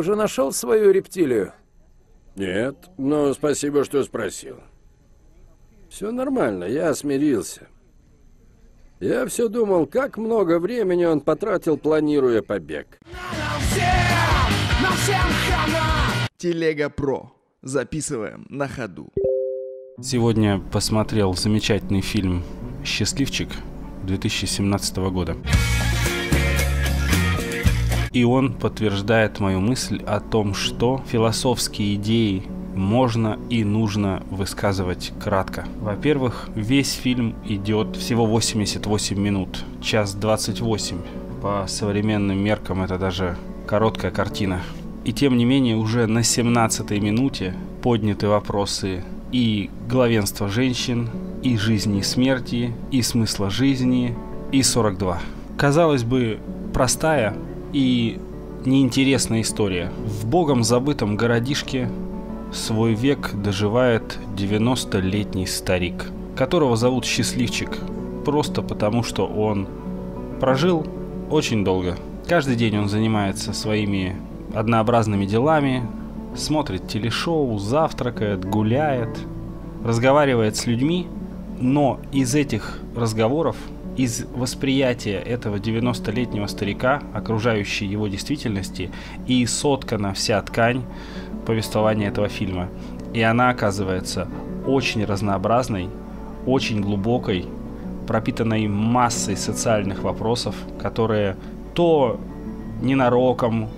уже нашел свою рептилию? Нет, но спасибо, что спросил. Все нормально, я смирился. Я все думал, как много времени он потратил, планируя побег. Телега Про. Записываем на ходу. Сегодня посмотрел замечательный фильм «Счастливчик» 2017 года. И он подтверждает мою мысль о том, что философские идеи можно и нужно высказывать кратко. Во-первых, весь фильм идет всего 88 минут, час 28. По современным меркам это даже короткая картина. И тем не менее уже на 17 минуте подняты вопросы и главенства женщин, и жизни и смерти, и смысла жизни, и 42. Казалось бы, простая и неинтересная история. В богом забытом городишке свой век доживает 90-летний старик, которого зовут Счастливчик, просто потому что он прожил очень долго. Каждый день он занимается своими однообразными делами, смотрит телешоу, завтракает, гуляет, разговаривает с людьми, но из этих разговоров, из восприятия этого 90-летнего старика, окружающей его действительности, и соткана вся ткань повествования этого фильма. И она оказывается очень разнообразной, очень глубокой, пропитанной массой социальных вопросов, которые то ненароком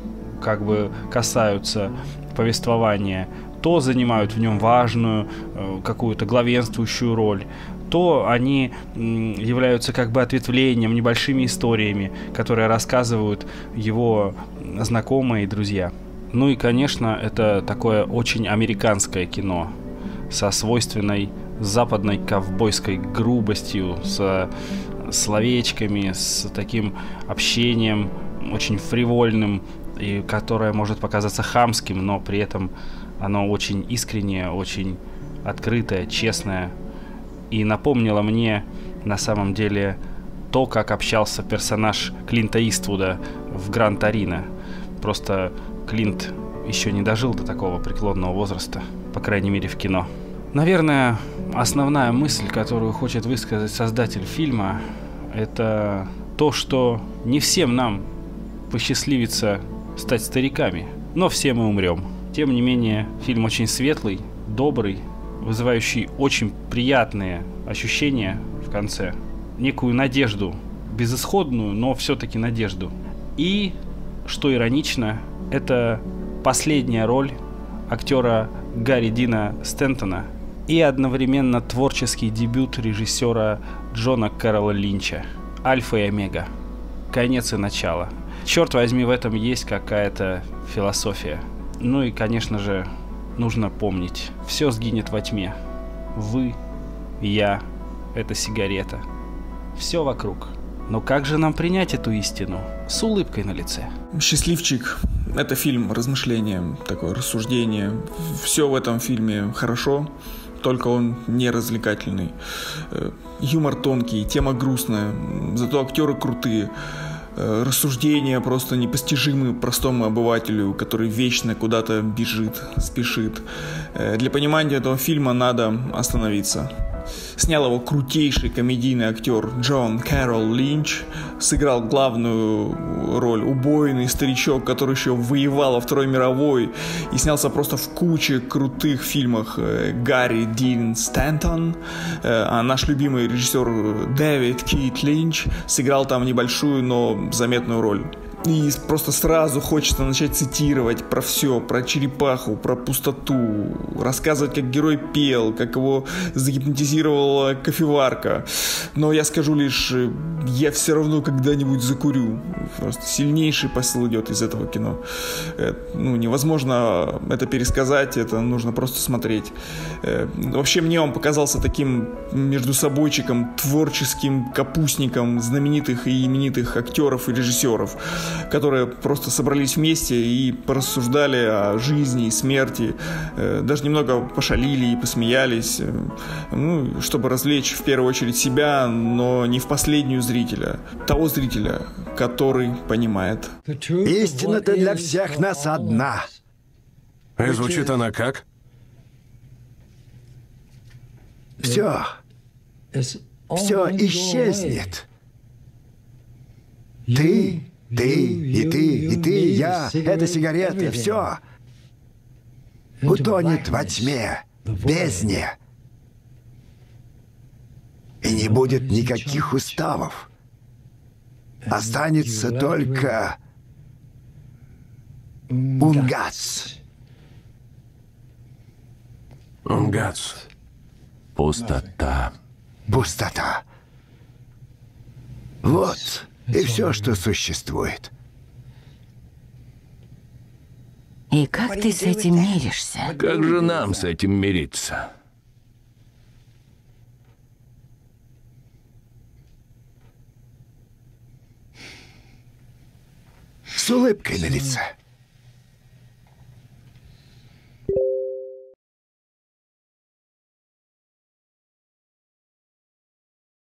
как бы касаются повествования, то занимают в нем важную э, какую-то главенствующую роль, то они являются как бы ответвлением, небольшими историями, которые рассказывают его знакомые и друзья. Ну и, конечно, это такое очень американское кино со свойственной западной ковбойской грубостью, с словечками, с таким общением очень фривольным, и которое может показаться хамским, но при этом оно очень искреннее, очень открытое, честное. И напомнило мне на самом деле то, как общался персонаж Клинта Иствуда в Гран Торино. Просто Клинт еще не дожил до такого преклонного возраста, по крайней мере в кино. Наверное, основная мысль, которую хочет высказать создатель фильма, это то, что не всем нам посчастливится стать стариками, но все мы умрем. Тем не менее, фильм очень светлый, добрый, вызывающий очень приятные ощущения в конце. Некую надежду, безысходную, но все-таки надежду. И, что иронично, это последняя роль актера Гарри Дина Стентона и одновременно творческий дебют режиссера Джона Кэрролла Линча «Альфа и Омега. Конец и начало». Черт возьми, в этом есть какая-то философия. Ну и, конечно же, нужно помнить, все сгинет во тьме. Вы, я, это сигарета. Все вокруг. Но как же нам принять эту истину? С улыбкой на лице. Счастливчик. Это фильм размышления, такое рассуждение. Все в этом фильме хорошо, только он не развлекательный. Э, юмор тонкий, тема грустная, зато актеры крутые. Э, рассуждения просто непостижимы простому обывателю, который вечно куда-то бежит, спешит. Э, для понимания этого фильма надо остановиться. Снял его крутейший комедийный актер Джон Кэрол Линч. Сыграл главную роль убойный старичок, который еще воевал во Второй мировой и снялся просто в куче крутых фильмах э, Гарри Дин Стэнтон. Э, а наш любимый режиссер Дэвид Кит Линч сыграл там небольшую, но заметную роль. И просто сразу хочется начать цитировать про все, про черепаху, про пустоту, рассказывать, как герой пел, как его загипнотизировала кофеварка. Но я скажу лишь, я все равно когда-нибудь закурю. Просто сильнейший посыл идет из этого кино. Э, ну, невозможно это пересказать, это нужно просто смотреть. Э, вообще мне он показался таким между собойчиком, творческим капустником знаменитых и именитых актеров и режиссеров которые просто собрались вместе и порассуждали о жизни и смерти, э, даже немного пошалили и посмеялись, э, ну, чтобы развлечь в первую очередь себя, но не в последнюю зрителя, того зрителя, который понимает. Истина-то для всех нас одна. И звучит она как? Все, все исчезнет. Ты, ты, и ты, и ты, я, это сигареты, все утонет во тьме, бездне. И не будет никаких уставов. Останется только Унгац. Унгац. Пустота. Пустота. Вот и все, что существует. И как ты с этим миришься? Как же нам с этим мириться? С улыбкой на лице.